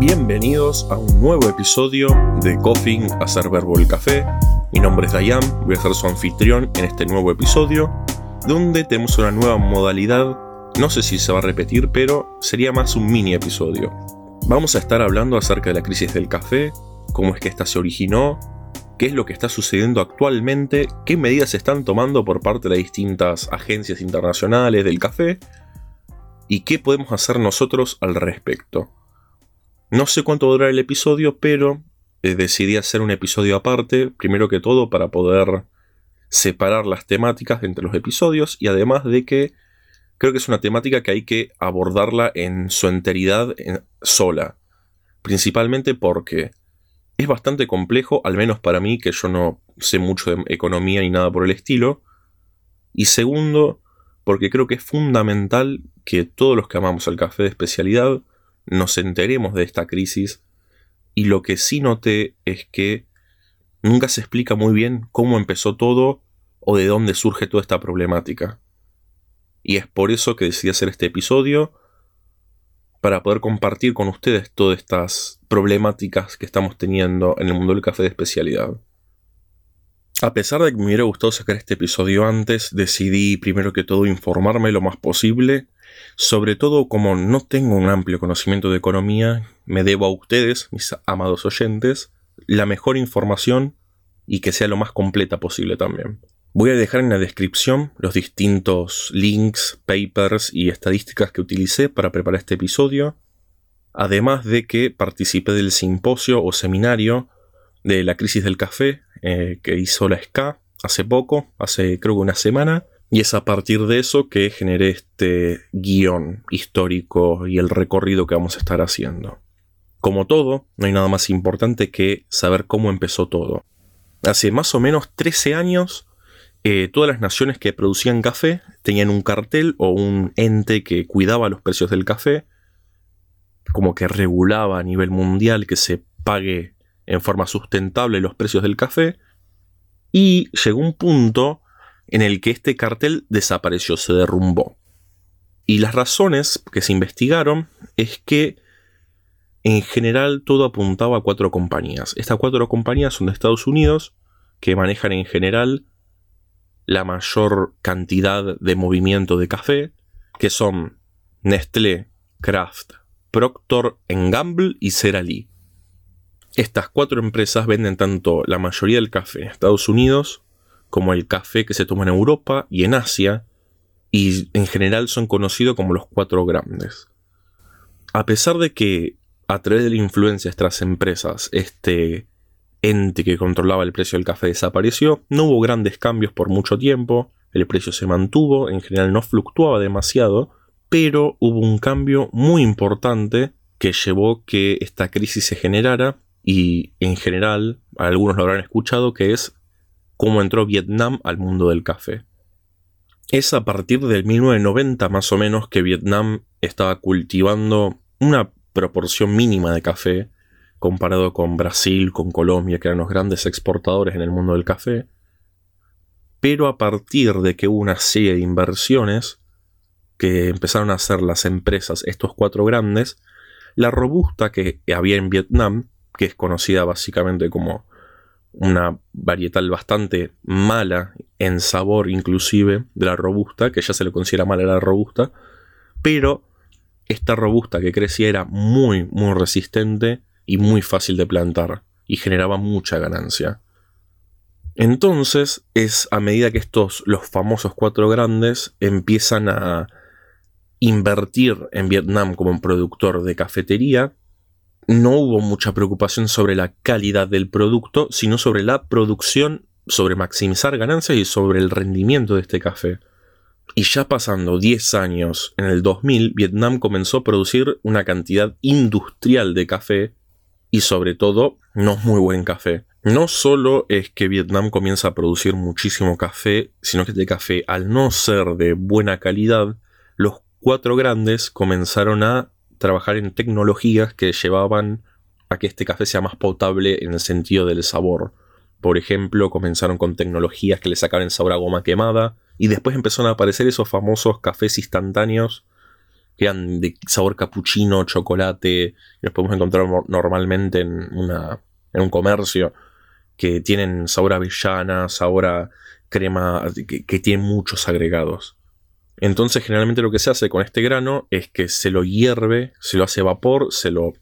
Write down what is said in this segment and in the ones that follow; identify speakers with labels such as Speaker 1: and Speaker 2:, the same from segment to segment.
Speaker 1: Bienvenidos a un nuevo episodio de Coffee Hacer Verbo el Café. Mi nombre es Dayan, voy a ser su anfitrión en este nuevo episodio, donde tenemos una nueva modalidad. No sé si se va a repetir, pero sería más un mini episodio. Vamos a estar hablando acerca de la crisis del café, cómo es que esta se originó, qué es lo que está sucediendo actualmente, qué medidas se están tomando por parte de distintas agencias internacionales del café y qué podemos hacer nosotros al respecto. No sé cuánto va a durar el episodio, pero eh, decidí hacer un episodio aparte, primero que todo para poder separar las temáticas entre los episodios y además de que creo que es una temática que hay que abordarla en su enteridad sola. Principalmente porque es bastante complejo, al menos para mí, que yo no sé mucho de economía ni nada por el estilo. Y segundo, porque creo que es fundamental que todos los que amamos el café de especialidad nos enteremos de esta crisis y lo que sí noté es que nunca se explica muy bien cómo empezó todo o de dónde surge toda esta problemática. Y es por eso que decidí hacer este episodio, para poder compartir con ustedes todas estas problemáticas que estamos teniendo en el mundo del café de especialidad. A pesar de que me hubiera gustado sacar este episodio antes, decidí primero que todo informarme lo más posible. Sobre todo como no tengo un amplio conocimiento de economía, me debo a ustedes, mis amados oyentes, la mejor información y que sea lo más completa posible también. Voy a dejar en la descripción los distintos links, papers y estadísticas que utilicé para preparar este episodio, además de que participé del simposio o seminario de la crisis del café eh, que hizo la SCA hace poco, hace creo que una semana, y es a partir de eso que generé este guion histórico y el recorrido que vamos a estar haciendo. Como todo, no hay nada más importante que saber cómo empezó todo. Hace más o menos 13 años, eh, todas las naciones que producían café tenían un cartel o un ente que cuidaba los precios del café, como que regulaba a nivel mundial que se pague en forma sustentable los precios del café, y llegó un punto en el que este cartel desapareció, se derrumbó. Y las razones que se investigaron es que en general todo apuntaba a cuatro compañías. Estas cuatro compañías son de Estados Unidos, que manejan en general la mayor cantidad de movimiento de café, que son Nestlé, Kraft, Procter Gamble y Lee. Estas cuatro empresas venden tanto la mayoría del café en Estados Unidos como el café que se toma en Europa y en Asia, y en general son conocidos como los cuatro grandes. A pesar de que a través de la influencia de estas empresas, este ente que controlaba el precio del café desapareció, no hubo grandes cambios por mucho tiempo, el precio se mantuvo, en general no fluctuaba demasiado, pero hubo un cambio muy importante que llevó que esta crisis se generara y en general algunos lo habrán escuchado que es cómo entró Vietnam al mundo del café. Es a partir del 1990 más o menos que Vietnam estaba cultivando una proporción mínima de café comparado con Brasil, con Colombia, que eran los grandes exportadores en el mundo del café. Pero a partir de que hubo una serie de inversiones que empezaron a hacer las empresas, estos cuatro grandes, la robusta que había en Vietnam que es conocida básicamente como una varietal bastante mala en sabor inclusive de la robusta, que ya se le considera mala la robusta, pero esta robusta que crecía era muy muy resistente y muy fácil de plantar y generaba mucha ganancia. Entonces es a medida que estos, los famosos cuatro grandes, empiezan a invertir en Vietnam como un productor de cafetería, no hubo mucha preocupación sobre la calidad del producto, sino sobre la producción, sobre maximizar ganancias y sobre el rendimiento de este café. Y ya pasando 10 años, en el 2000, Vietnam comenzó a producir una cantidad industrial de café y sobre todo no muy buen café. No solo es que Vietnam comienza a producir muchísimo café, sino que este café, al no ser de buena calidad, los cuatro grandes comenzaron a trabajar en tecnologías que llevaban a que este café sea más potable en el sentido del sabor. Por ejemplo, comenzaron con tecnologías que le sacaban sabor a goma quemada y después empezaron a aparecer esos famosos cafés instantáneos que eran de sabor capuchino, chocolate, que los podemos encontrar normalmente en un comercio, que tienen sabor a avellana, sabor a crema, que, que tienen muchos agregados. Entonces generalmente lo que se hace con este grano es que se lo hierve, se lo hace vapor, se lo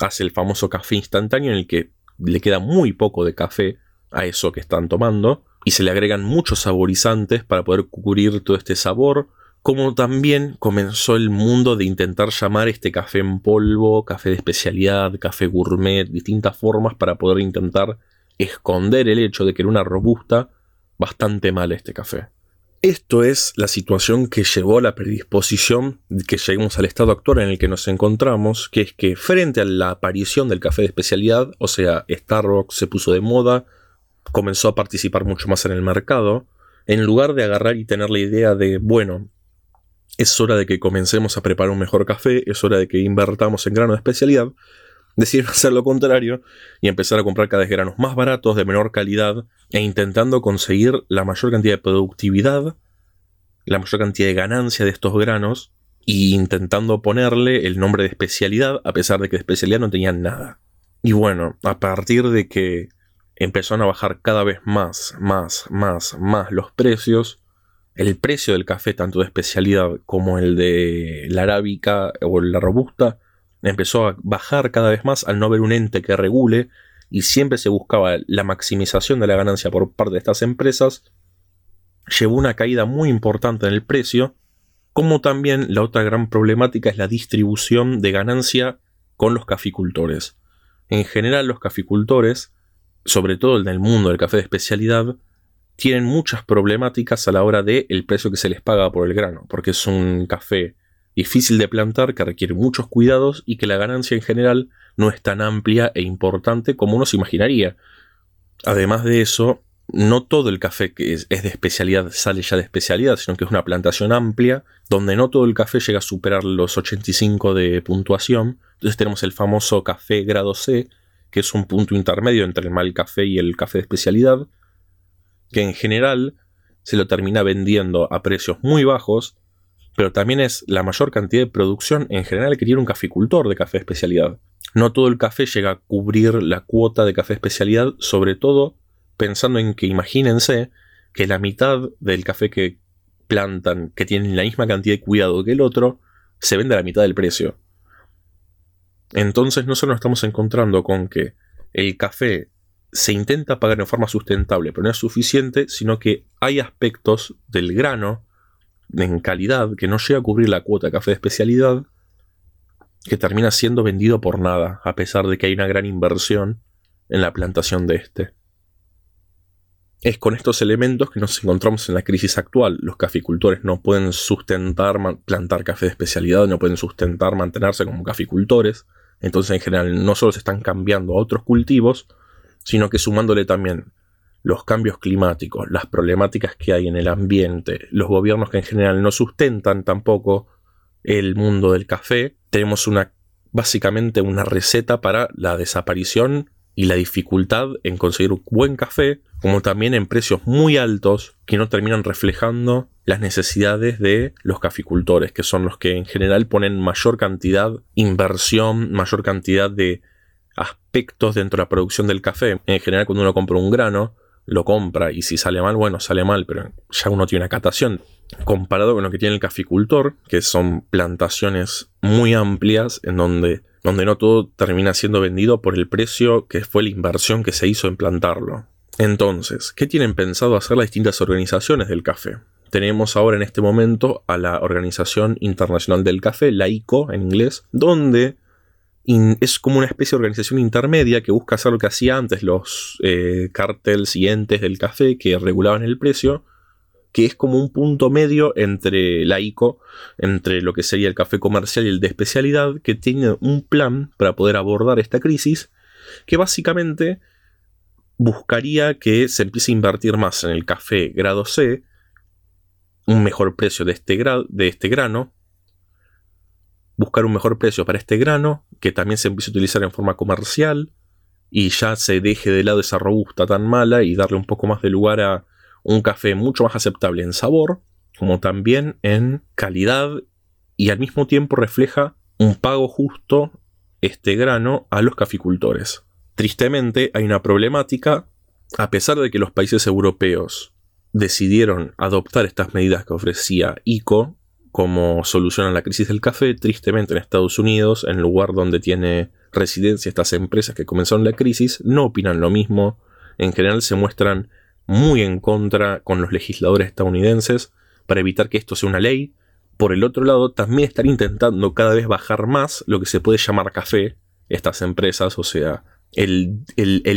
Speaker 1: hace el famoso café instantáneo en el que le queda muy poco de café a eso que están tomando y se le agregan muchos saborizantes para poder cubrir todo este sabor, como también comenzó el mundo de intentar llamar este café en polvo, café de especialidad, café gourmet, distintas formas para poder intentar esconder el hecho de que era una robusta bastante mal este café. Esto es la situación que llevó a la predisposición de que lleguemos al estado actual en el que nos encontramos, que es que frente a la aparición del café de especialidad, o sea, Starbucks se puso de moda, comenzó a participar mucho más en el mercado, en lugar de agarrar y tener la idea de, bueno, es hora de que comencemos a preparar un mejor café, es hora de que invertamos en grano de especialidad, decidieron hacer lo contrario y empezar a comprar cada vez granos más baratos, de menor calidad, e intentando conseguir la mayor cantidad de productividad, la mayor cantidad de ganancia de estos granos, e intentando ponerle el nombre de especialidad, a pesar de que de especialidad no tenían nada. Y bueno, a partir de que empezaron a bajar cada vez más, más, más, más los precios, el precio del café, tanto de especialidad como el de la arábica o la robusta, empezó a bajar cada vez más al no haber un ente que regule y siempre se buscaba la maximización de la ganancia por parte de estas empresas, llevó una caída muy importante en el precio, como también la otra gran problemática es la distribución de ganancia con los caficultores. En general los caficultores, sobre todo en el mundo del café de especialidad, tienen muchas problemáticas a la hora del el precio que se les paga por el grano, porque es un café difícil de plantar, que requiere muchos cuidados y que la ganancia en general no es tan amplia e importante como uno se imaginaría. Además de eso, no todo el café que es, de especialidad sale ya de especialidad, sino que es una plantación amplia, donde no todo el café llega a superar los 85 de puntuación. Entonces tenemos el famoso café grado C, que es un punto intermedio entre el mal café y el café de especialidad, que en general se lo termina vendiendo a precios muy bajos pero también es la mayor cantidad de producción en general que tiene un caficultor de café especialidad. No todo el café llega a cubrir la cuota de café especialidad, sobre todo pensando en que imagínense que la mitad del café que plantan, que tienen la misma cantidad de cuidado que el otro, se vende a la mitad del precio. Entonces no solo nos estamos encontrando con que el café se intenta pagar en forma sustentable, pero no es suficiente, sino que hay aspectos del grano en calidad que no llega a cubrir la cuota de café de especialidad, que termina siendo vendido por nada, a pesar de que hay una gran inversión en la plantación de este. Es con estos elementos que nos encontramos en la crisis actual. Los caficultores no pueden sustentar plantar café de especialidad, no pueden sustentar mantenerse como caficultores. Entonces, en general, no solo se están cambiando a otros cultivos, sino que sumándole también los cambios climáticos, las problemáticas que hay en el ambiente, los gobiernos que en general no sustentan tampoco el mundo del café, tenemos una básicamente una receta para la desaparición y la dificultad en conseguir un buen café, como también en precios muy altos que no terminan reflejando las necesidades de los caficultores, que son los que en general ponen mayor cantidad inversión, mayor cantidad de aspectos dentro de la producción del café. En general, cuando uno compra un grano, lo compra y si sale mal, bueno, sale mal, pero ya uno tiene una catación. Comparado con lo que tiene el caficultor, que son plantaciones muy amplias en donde, donde no todo termina siendo vendido por el precio que fue la inversión que se hizo en plantarlo. Entonces, ¿qué tienen pensado hacer las distintas organizaciones del café? Tenemos ahora en este momento a la Organización Internacional del Café, la ICO en inglés, donde es como una especie de organización intermedia que busca hacer lo que hacía antes los eh, carteles y entes del café que regulaban el precio, que es como un punto medio entre la ICO, entre lo que sería el café comercial y el de especialidad, que tiene un plan para poder abordar esta crisis, que básicamente buscaría que se empiece a invertir más en el café grado C, un mejor precio de este, de este grano, buscar un mejor precio para este grano, que también se empiece a utilizar en forma comercial y ya se deje de lado esa robusta tan mala y darle un poco más de lugar a un café mucho más aceptable en sabor, como también en calidad y al mismo tiempo refleja un pago justo este grano a los caficultores. Tristemente hay una problemática, a pesar de que los países europeos decidieron adoptar estas medidas que ofrecía ICO como solución a la crisis del café, tristemente en Estados Unidos, en lugar donde tiene residencia estas empresas que comenzaron la crisis, no opinan lo mismo, en general se muestran muy en contra con los legisladores estadounidenses para evitar que esto sea una ley. Por el otro lado, también están intentando cada vez bajar más lo que se puede llamar café, estas empresas, o sea, el,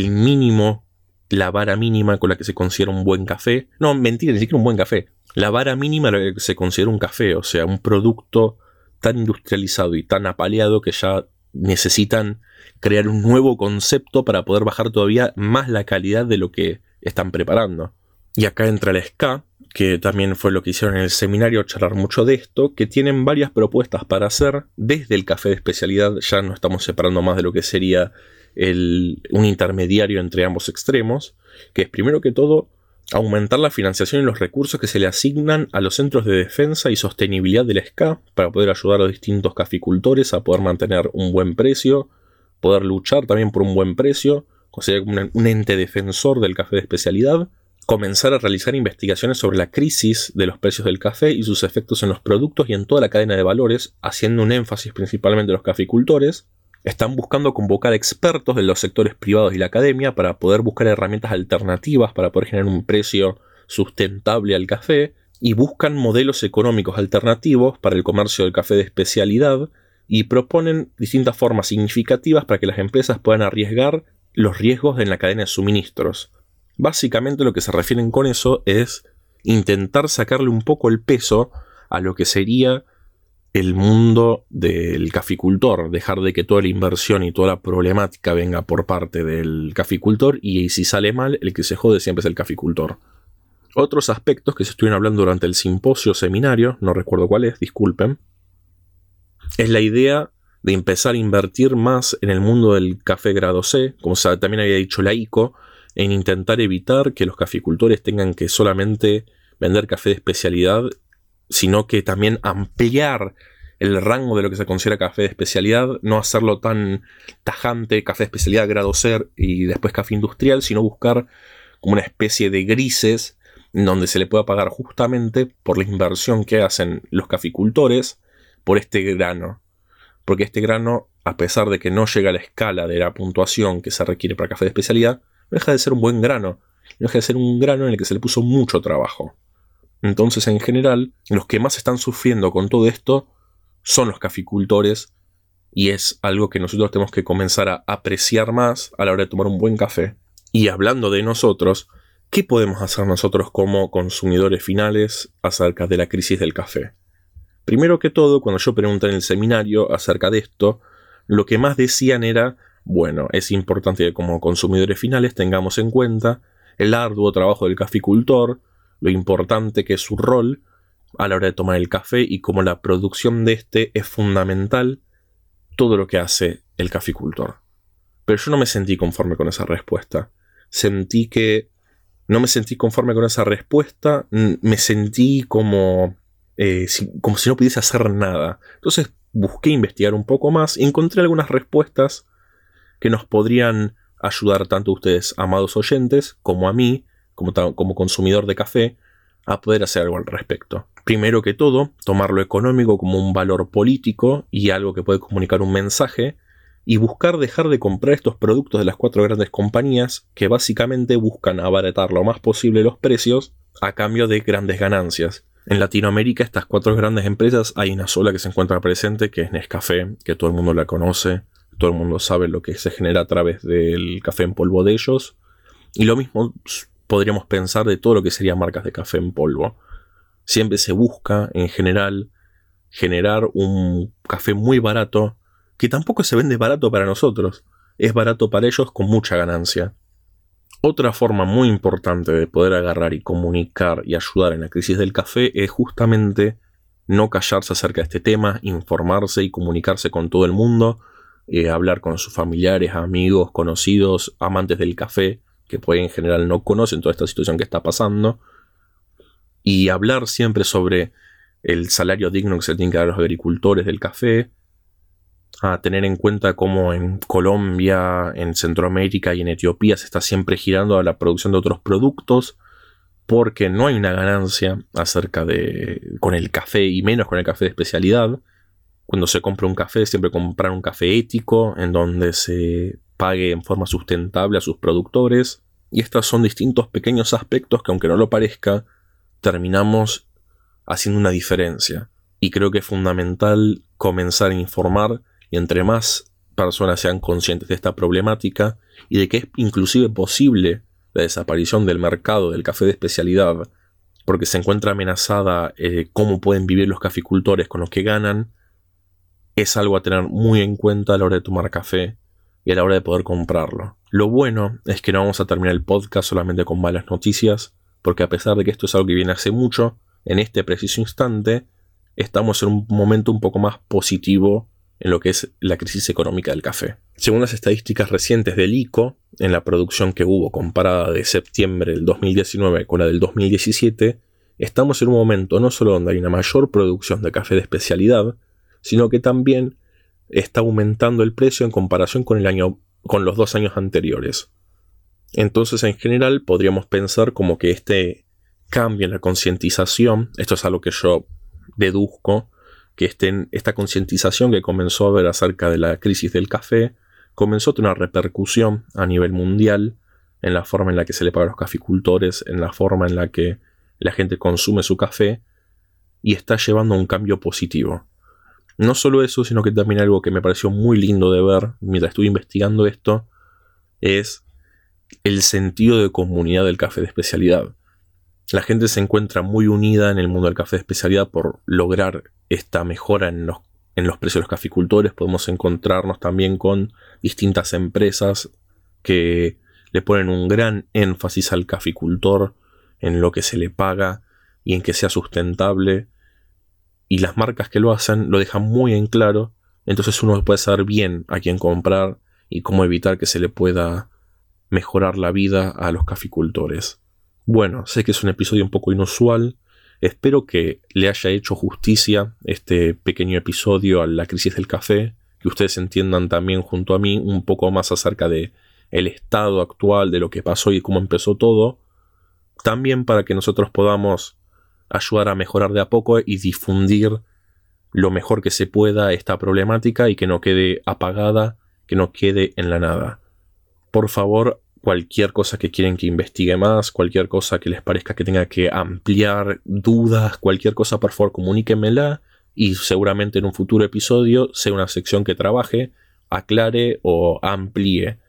Speaker 1: mínimo, la vara mínima con la que se considera un buen café. No, mentira, ni siquiera un buen café. La vara mínima la que se considera un café, o sea, un producto tan industrializado y tan apaleado que ya necesitan crear un nuevo concepto para poder bajar todavía más la calidad de lo que están preparando. Y acá entra el SK, que también fue lo que hicieron en el seminario, charlar mucho de esto, que tienen varias propuestas para hacer desde el café de especialidad, ya no estamos separando más de lo que sería un intermediario entre ambos extremos, que es primero que todo aumentar la financiación y los recursos que se le asignan a los centros de defensa y sostenibilidad del SCA para poder ayudar a los distintos caficultores a poder mantener un buen precio, poder luchar también por un buen precio, considerar como un ente defensor del café de especialidad, comenzar a realizar investigaciones sobre la crisis de los precios del café y sus efectos en los productos y en toda la cadena de valores, haciendo un énfasis principalmente en los caficultores, están buscando convocar expertos de los sectores privados y la academia para poder buscar herramientas alternativas para poder generar un precio sustentable al café y buscan modelos económicos alternativos para el comercio del café de especialidad y proponen distintas formas significativas para que las empresas puedan arriesgar los riesgos en la cadena de suministros. Básicamente lo que se refieren con eso es intentar sacarle un poco el peso a lo que sería el mundo del caficultor, dejar de que toda la inversión y toda la problemática venga por parte del caficultor y si sale mal, el que se jode siempre es el caficultor. Otros aspectos que se estuvieron hablando durante el simposio seminario, no recuerdo cuál es, disculpen, es la idea de empezar a invertir más en el mundo del café grado C, como también había dicho la ICO, en intentar evitar que los caficultores tengan que solamente vender café de especialidad sino que también ampliar el rango de lo que se considera café de especialidad, no hacerlo tan tajante, café de especialidad grado ser y después café industrial, sino buscar como una especie de grises donde se le pueda pagar justamente por la inversión que hacen los caficultores por este grano. Porque este grano, a pesar de que no llega a la escala de la puntuación que se requiere para café de especialidad, no deja de ser un buen grano. No deja de ser un grano en el que se le puso mucho trabajo. Entonces, en general, los que más están sufriendo con todo esto son los caficultores y es algo que nosotros tenemos que comenzar a apreciar más a la hora de tomar un buen café. Y hablando de nosotros, ¿qué podemos hacer nosotros como consumidores finales acerca de la crisis del café? Primero que todo, cuando yo pregunté en el seminario acerca de esto, lo que más decían era, bueno, es importante que como consumidores finales tengamos en cuenta el arduo trabajo del caficultor, lo importante que es su rol a la hora de tomar el café y cómo la producción de este es fundamental todo lo que hace el caficultor. Pero yo no me sentí conforme con esa respuesta. Sentí que no me sentí conforme con esa respuesta, me sentí como, eh, como si no pudiese hacer nada. Entonces busqué investigar un poco más y encontré algunas respuestas que nos podrían ayudar tanto a ustedes, amados oyentes, como a mí, como, consumidor de café a poder hacer algo al respecto. Primero que todo, tomar lo económico como un valor político y algo que puede comunicar un mensaje, y buscar dejar de comprar estos productos de las cuatro grandes compañías que básicamente buscan abaratar lo más posible los precios a cambio de grandes ganancias. En Latinoamérica estas cuatro grandes empresas hay una sola que se encuentra presente que es Nescafé, que todo el mundo la conoce, todo el mundo sabe lo que se genera a través del café en polvo de ellos. Y lo mismo podríamos pensar de todo lo que serían marcas de café en polvo. Siempre se busca, en general, generar un café muy barato, que tampoco se vende barato para nosotros, es barato para ellos con mucha ganancia. Otra forma muy importante de poder agarrar y comunicar y ayudar en la crisis del café es justamente no callarse acerca de este tema, informarse y comunicarse con todo el mundo, eh, hablar con sus familiares, amigos, conocidos, amantes del café, que en general no conocen toda esta situación que está pasando, y hablar siempre sobre el salario digno que se tiene que dar a los agricultores del café, a tener en cuenta cómo en Colombia, en Centroamérica y en Etiopía se está siempre girando a la producción de otros productos, porque no hay una ganancia acerca de con el café y menos con el café de especialidad. Cuando se compra un café, siempre comprar un café ético en donde se pague en forma sustentable a sus productores. Y estos son distintos pequeños aspectos que aunque no lo parezca, terminamos haciendo una diferencia. Y creo que es fundamental comenzar a informar y entre más personas sean conscientes de esta problemática y de que es inclusive posible la desaparición del mercado del café de especialidad porque se encuentra amenazada eh, cómo pueden vivir los caficultores con los que ganan, es algo a tener muy en cuenta a la hora de tomar café y a la hora de poder comprarlo. Lo bueno es que no vamos a terminar el podcast solamente con malas noticias, porque a pesar de que esto es algo que viene hace mucho, en este preciso instante estamos en un momento un poco más positivo en lo que es la crisis económica del café. Según las estadísticas recientes del ICO, en la producción que hubo comparada de septiembre del 2019 con la del 2017, estamos en un momento no solo donde hay una mayor producción de café de especialidad, sino que también está aumentando el precio en comparación con el año con los dos años anteriores. Entonces, en general, podríamos pensar como que este cambio en la concientización, esto es algo que yo deduzco, que estén, esta concientización que comenzó a ver acerca de la crisis del café comenzó a tener una repercusión a nivel mundial en la forma en la que se le paga a los caficultores, en la forma en la que la gente consume su café y está llevando a un cambio positivo. No solo eso, sino que también algo que me pareció muy lindo de ver mientras estuve investigando esto es el sentido de comunidad del café de especialidad. La gente se encuentra muy unida en el mundo del café de especialidad por lograr esta mejora en los, en los precios de los caficultores. Podemos encontrarnos también con distintas empresas que le ponen un gran énfasis al caficultor en lo que se le paga y en que sea sustentable. Y las marcas que lo hacen lo dejan muy en claro. Entonces uno puede saber bien a quién comprar y cómo evitar que se le pueda mejorar la vida a los caficultores. Bueno, sé que es un episodio un poco inusual. Espero que le haya hecho justicia este pequeño episodio a la crisis del café, que ustedes entiendan también junto a mí un poco más acerca de el estado actual de lo que pasó y cómo empezó todo, también para que nosotros podamos ayudar a mejorar de a poco y difundir lo mejor que se pueda esta problemática y que no quede apagada, que no quede en la nada. Por favor, cualquier cosa que quieren que investigue más, cualquier cosa que les parezca que tenga que ampliar dudas, cualquier cosa, por favor, comuníquenmela y seguramente en un futuro episodio sea una sección que trabaje, aclare o amplíe.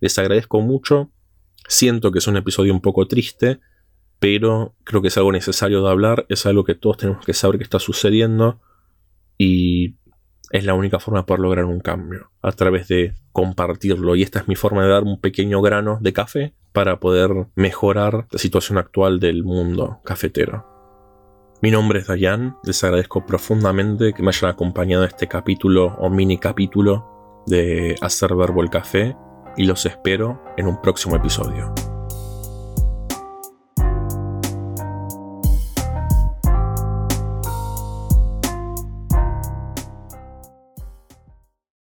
Speaker 1: Les agradezco mucho. Siento que es un episodio un poco triste, pero creo que es algo necesario de hablar, es algo que todos tenemos que saber que está sucediendo y es la única forma de poder lograr un cambio, a través de compartirlo. Y esta es mi forma de dar un pequeño grano de café para poder mejorar la situación actual del mundo cafetero. Mi nombre es Dayan, les agradezco profundamente que me hayan acompañado a este capítulo o mini capítulo de Hacer Verbo el Café y los espero en un próximo episodio.